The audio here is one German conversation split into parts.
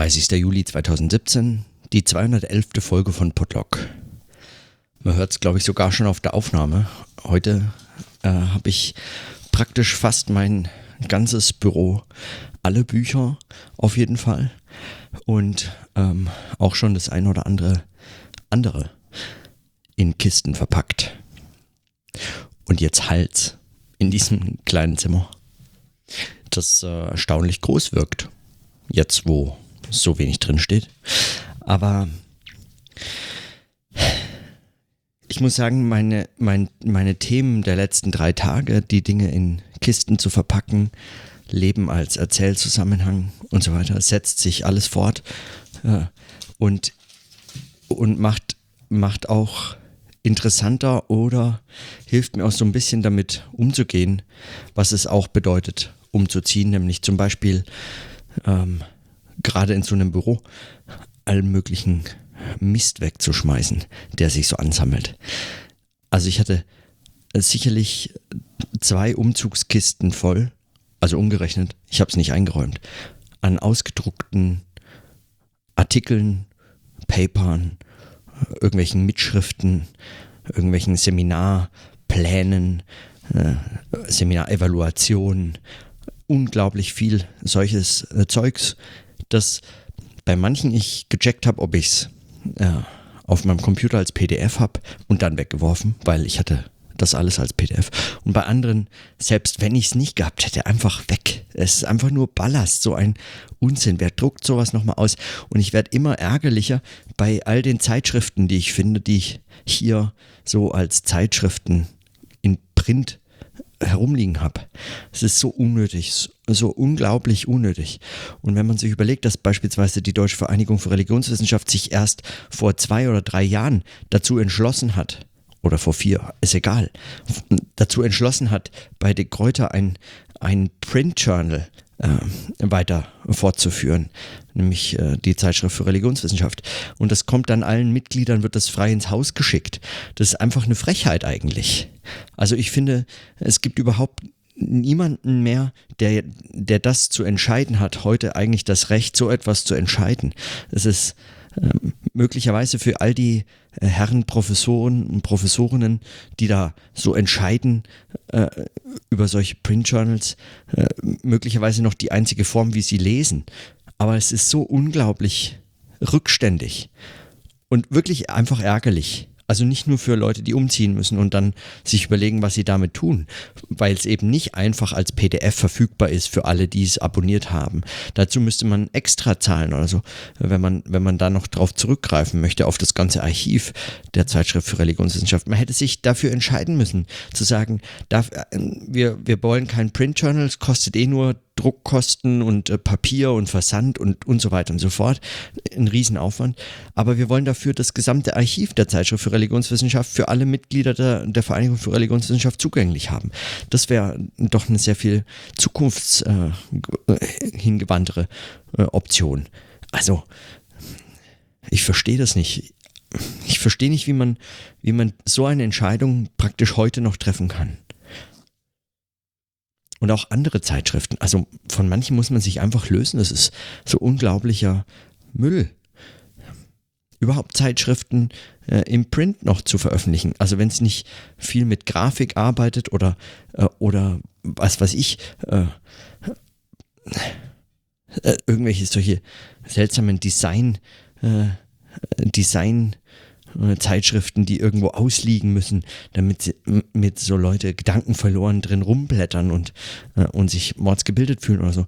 30. Juli 2017, die 211. Folge von Podlock. Man hört es, glaube ich, sogar schon auf der Aufnahme. Heute äh, habe ich praktisch fast mein ganzes Büro, alle Bücher auf jeden Fall und ähm, auch schon das ein oder andere andere in Kisten verpackt. Und jetzt Hals in diesem kleinen Zimmer, das äh, erstaunlich groß wirkt. Jetzt, wo so wenig drin steht. Aber ich muss sagen, meine, mein, meine Themen der letzten drei Tage, die Dinge in Kisten zu verpacken, Leben als Erzählzusammenhang und so weiter, setzt sich alles fort äh, und, und macht, macht auch interessanter oder hilft mir auch so ein bisschen damit umzugehen, was es auch bedeutet, umzuziehen, nämlich zum Beispiel ähm, gerade in so einem Büro allen möglichen Mist wegzuschmeißen, der sich so ansammelt. Also ich hatte sicherlich zwei Umzugskisten voll, also umgerechnet, ich habe es nicht eingeräumt, an ausgedruckten Artikeln, Papern, irgendwelchen Mitschriften, irgendwelchen Seminarplänen, äh, Seminarevaluationen, unglaublich viel solches äh, Zeugs, das bei manchen ich gecheckt habe, ob ich es äh, auf meinem Computer als PDF habe und dann weggeworfen, weil ich hatte das alles als PDF. Und bei anderen, selbst wenn ich es nicht gehabt hätte, einfach weg. Es ist einfach nur Ballast, so ein Unsinn. Wer druckt sowas nochmal aus? Und ich werde immer ärgerlicher bei all den Zeitschriften, die ich finde, die ich hier so als Zeitschriften in Print herumliegen habe. Es ist so unnötig, so unglaublich unnötig. Und wenn man sich überlegt, dass beispielsweise die Deutsche Vereinigung für Religionswissenschaft sich erst vor zwei oder drei Jahren dazu entschlossen hat, oder vor vier, ist egal, dazu entschlossen hat, bei De Kräuter ein, ein Print-Journal äh, weiter fortzuführen, nämlich äh, die Zeitschrift für Religionswissenschaft. Und das kommt dann allen Mitgliedern, wird das frei ins Haus geschickt. Das ist einfach eine Frechheit eigentlich. Also ich finde, es gibt überhaupt niemanden mehr, der, der das zu entscheiden hat, heute eigentlich das Recht, so etwas zu entscheiden. Es ist ähm, möglicherweise für all die äh, Herren Professoren und Professorinnen, die da so entscheiden äh, über solche Print Journals, äh, möglicherweise noch die einzige Form, wie sie lesen. Aber es ist so unglaublich rückständig und wirklich einfach ärgerlich. Also nicht nur für Leute, die umziehen müssen und dann sich überlegen, was sie damit tun, weil es eben nicht einfach als PDF verfügbar ist für alle, die es abonniert haben. Dazu müsste man extra zahlen oder so, wenn man, wenn man da noch drauf zurückgreifen möchte, auf das ganze Archiv der Zeitschrift für Religionswissenschaft. Man hätte sich dafür entscheiden müssen, zu sagen, darf, äh, wir, wir wollen kein Print Journal, es kostet eh nur Druckkosten und äh, Papier und Versand und, und so weiter und so fort. Ein Riesenaufwand. Aber wir wollen dafür das gesamte Archiv der Zeitschrift für Religionswissenschaft für alle Mitglieder der, der Vereinigung für Religionswissenschaft zugänglich haben. Das wäre doch eine sehr viel zukunftshingewandtere äh, äh, Option. Also, ich verstehe das nicht. Ich verstehe nicht, wie man, wie man so eine Entscheidung praktisch heute noch treffen kann und auch andere Zeitschriften. Also von manchen muss man sich einfach lösen. Das ist so unglaublicher Müll. Überhaupt Zeitschriften äh, im Print noch zu veröffentlichen. Also wenn es nicht viel mit Grafik arbeitet oder, äh, oder was weiß ich, äh, äh irgendwelche solche seltsamen Design, äh, Design Zeitschriften, die irgendwo ausliegen müssen, damit sie, mit so Leute Gedanken verloren drin rumblättern und, äh, und sich mordsgebildet fühlen oder so.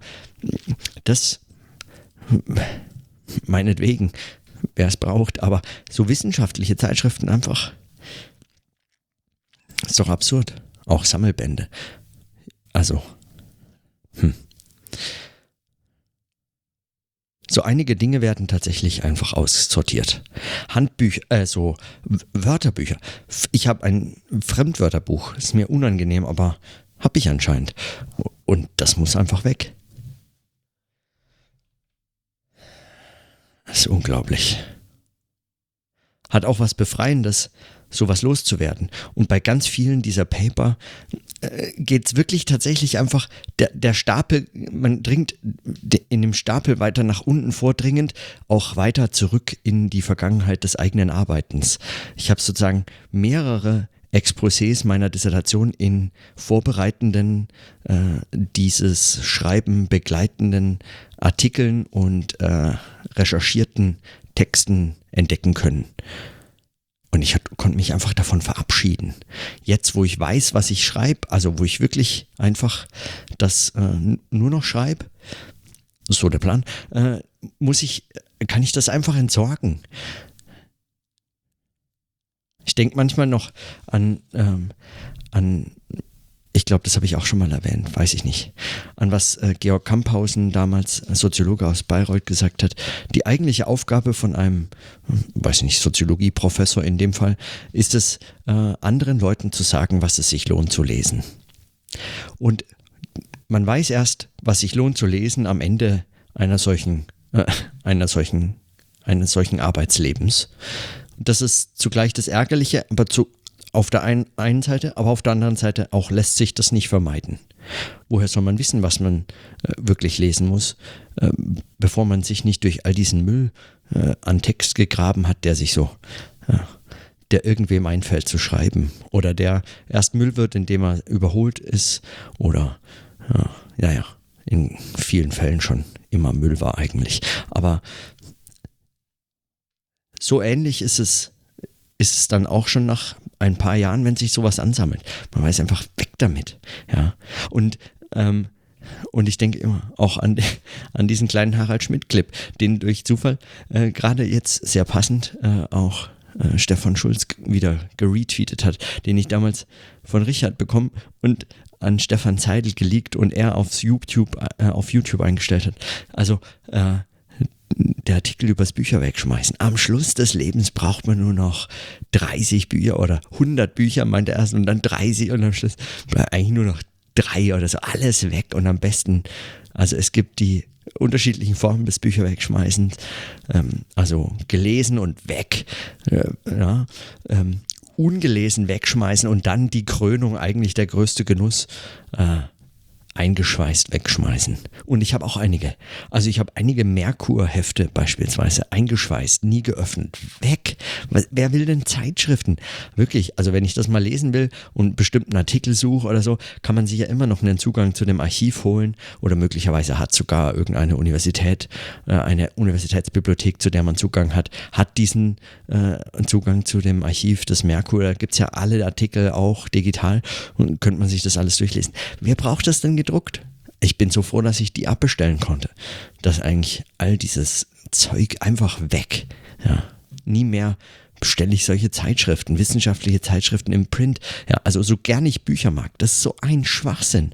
Das meinetwegen, wer es braucht, aber so wissenschaftliche Zeitschriften einfach ist doch absurd. Auch Sammelbände. Also, hm. So einige Dinge werden tatsächlich einfach aussortiert. Handbücher, äh, so Wörterbücher. Ich habe ein Fremdwörterbuch, ist mir unangenehm, aber habe ich anscheinend. Und das muss einfach weg. Das ist unglaublich. Hat auch was Befreiendes, sowas loszuwerden. Und bei ganz vielen dieser Paper äh, geht es wirklich tatsächlich einfach, der, der Stapel, man dringt in dem Stapel weiter nach unten vordringend, auch weiter zurück in die Vergangenheit des eigenen Arbeitens. Ich habe sozusagen mehrere Exposés meiner Dissertation in vorbereitenden, äh, dieses Schreiben begleitenden Artikeln und äh, recherchierten Texten entdecken können. Und ich konnte mich einfach davon verabschieden. Jetzt, wo ich weiß, was ich schreibe, also wo ich wirklich einfach das äh, nur noch schreibe, so der Plan, äh, muss ich, kann ich das einfach entsorgen. Ich denke manchmal noch an, ähm, an ich glaube, das habe ich auch schon mal erwähnt, weiß ich nicht, an was äh, Georg Kamphausen, damals Soziologe aus Bayreuth, gesagt hat. Die eigentliche Aufgabe von einem, hm, weiß ich nicht, Soziologieprofessor in dem Fall, ist es, äh, anderen Leuten zu sagen, was es sich lohnt zu lesen. Und man weiß erst, was sich lohnt zu lesen am Ende einer solchen, äh, einer solchen, eines solchen Arbeitslebens. Das ist zugleich das Ärgerliche, aber zu, auf der einen, einen Seite, aber auf der anderen Seite auch lässt sich das nicht vermeiden. Woher soll man wissen, was man äh, wirklich lesen muss, äh, bevor man sich nicht durch all diesen Müll äh, an Text gegraben hat, der sich so, der irgendwem einfällt zu schreiben oder der erst Müll wird, indem er überholt ist oder, ja, ja, in vielen Fällen schon immer Müll war eigentlich. Aber so ähnlich ist es, ist es dann auch schon nach ein paar Jahren, wenn sich sowas ansammelt. Man weiß einfach, weg damit. Ja. Und, ähm, und ich denke immer auch an, an diesen kleinen Harald Schmidt-Clip, den durch Zufall äh, gerade jetzt sehr passend äh, auch äh, Stefan Schulz wieder geretweetet hat, den ich damals von Richard bekommen und an Stefan Zeidel geleakt und er aufs YouTube, äh, auf YouTube eingestellt hat. Also äh, der Artikel übers Bücher wegschmeißen. Am Schluss des Lebens braucht man nur noch 30 Bücher oder 100 Bücher, meint er erst, und dann 30 und am Schluss eigentlich nur noch drei oder so. Alles weg und am besten, also es gibt die unterschiedlichen Formen des Bücher wegschmeißens, ähm, also gelesen und weg, äh, ja, ähm, ungelesen wegschmeißen und dann die Krönung, eigentlich der größte Genuss, äh, eingeschweißt wegschmeißen. Und ich habe auch einige. Also ich habe einige Merkur-Hefte beispielsweise eingeschweißt, nie geöffnet, weg. Wer will denn Zeitschriften? Wirklich, also wenn ich das mal lesen will und bestimmten Artikel suche oder so, kann man sich ja immer noch einen Zugang zu dem Archiv holen oder möglicherweise hat sogar irgendeine Universität, äh, eine Universitätsbibliothek, zu der man Zugang hat, hat diesen äh, Zugang zu dem Archiv des Merkur. Da gibt es ja alle Artikel auch digital und könnte man sich das alles durchlesen. Wer braucht das denn gedruckt. Ich bin so froh, dass ich die abbestellen konnte. Dass eigentlich all dieses Zeug einfach weg. Ja, nie mehr bestelle ich solche Zeitschriften, wissenschaftliche Zeitschriften im Print. Ja, also so gern ich Bücher mag, das ist so ein Schwachsinn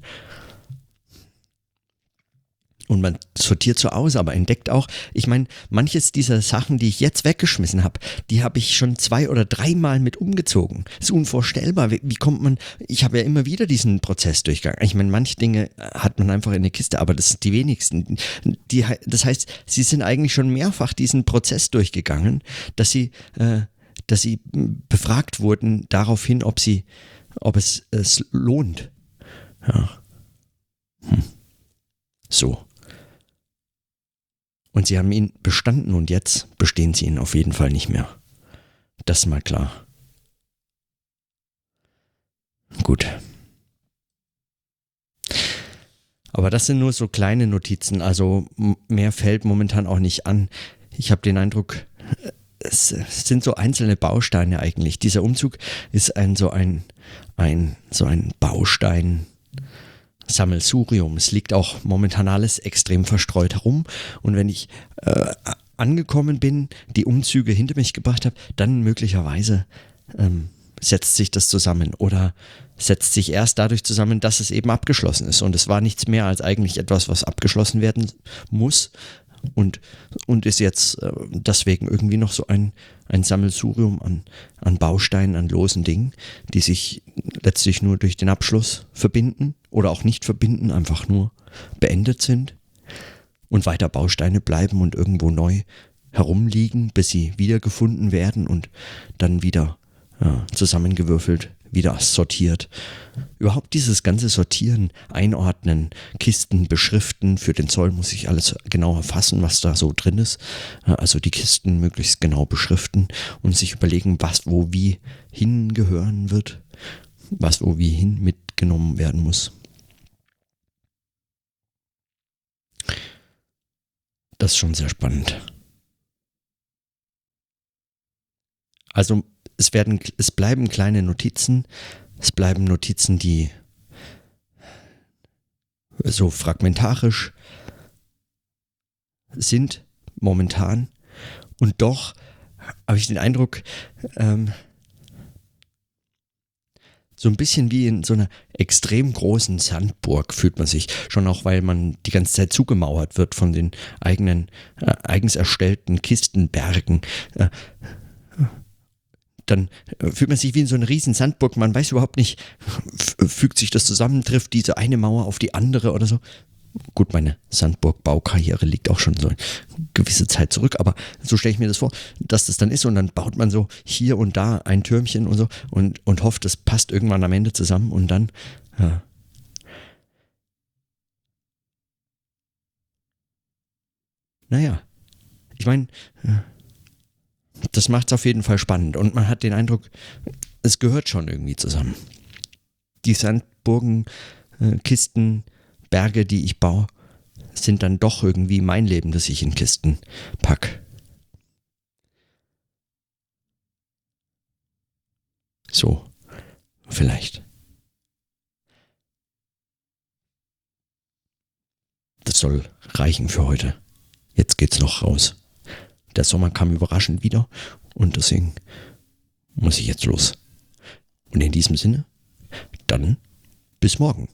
und man sortiert so aus, aber entdeckt auch, ich meine, manches dieser Sachen, die ich jetzt weggeschmissen habe, die habe ich schon zwei oder dreimal mit umgezogen. Ist unvorstellbar. Wie, wie kommt man, ich habe ja immer wieder diesen Prozess durchgegangen. Ich meine, manche Dinge hat man einfach in der Kiste, aber das sind die wenigsten. Die, das heißt, sie sind eigentlich schon mehrfach diesen Prozess durchgegangen, dass sie, äh, dass sie befragt wurden daraufhin, ob sie, ob es es lohnt. Ja. Hm. So. Und sie haben ihn bestanden und jetzt bestehen sie ihn auf jeden Fall nicht mehr. Das ist mal klar. Gut. Aber das sind nur so kleine Notizen, also mehr fällt momentan auch nicht an. Ich habe den Eindruck, es sind so einzelne Bausteine eigentlich. Dieser Umzug ist ein so ein, ein so ein Baustein Sammelsurium. Es liegt auch momentan alles extrem verstreut herum. Und wenn ich äh, angekommen bin, die Umzüge hinter mich gebracht habe, dann möglicherweise ähm, setzt sich das zusammen oder setzt sich erst dadurch zusammen, dass es eben abgeschlossen ist. Und es war nichts mehr als eigentlich etwas, was abgeschlossen werden muss, und, und ist jetzt äh, deswegen irgendwie noch so ein, ein Sammelsurium an, an Bausteinen, an losen Dingen, die sich letztlich nur durch den Abschluss verbinden oder auch nicht verbinden, einfach nur beendet sind und weiter Bausteine bleiben und irgendwo neu herumliegen, bis sie wiedergefunden werden und dann wieder ja, zusammengewürfelt wieder sortiert. Überhaupt dieses ganze Sortieren, Einordnen, Kisten beschriften. Für den Zoll muss ich alles genau erfassen, was da so drin ist. Also die Kisten möglichst genau beschriften und sich überlegen, was wo wie hingehören wird, was wo wie hin mitgenommen werden muss. Das ist schon sehr spannend. Also es werden, es bleiben kleine Notizen, es bleiben Notizen, die so fragmentarisch sind momentan. Und doch habe ich den Eindruck, ähm, so ein bisschen wie in so einer extrem großen Sandburg fühlt man sich. Schon auch, weil man die ganze Zeit zugemauert wird von den eigenen, äh, eigens erstellten Kistenbergen. Äh, dann fühlt man sich wie in so einer riesen Sandburg. Man weiß überhaupt nicht, fügt sich das zusammen, trifft diese eine Mauer auf die andere oder so. Gut, meine Sandburg-Baukarriere liegt auch schon so eine gewisse Zeit zurück, aber so stelle ich mir das vor, dass das dann ist und dann baut man so hier und da ein Türmchen und so und, und hofft, das passt irgendwann am Ende zusammen und dann. Ja. Naja, ich meine, das macht es auf jeden Fall spannend und man hat den Eindruck, es gehört schon irgendwie zusammen. Die Sandburgen, äh, Berge, die ich baue, sind dann doch irgendwie mein Leben, das ich in Kisten pack. So, vielleicht. Das soll reichen für heute. Jetzt geht's noch raus. Der Sommer kam überraschend wieder und deswegen muss ich jetzt los. Und in diesem Sinne, dann bis morgen.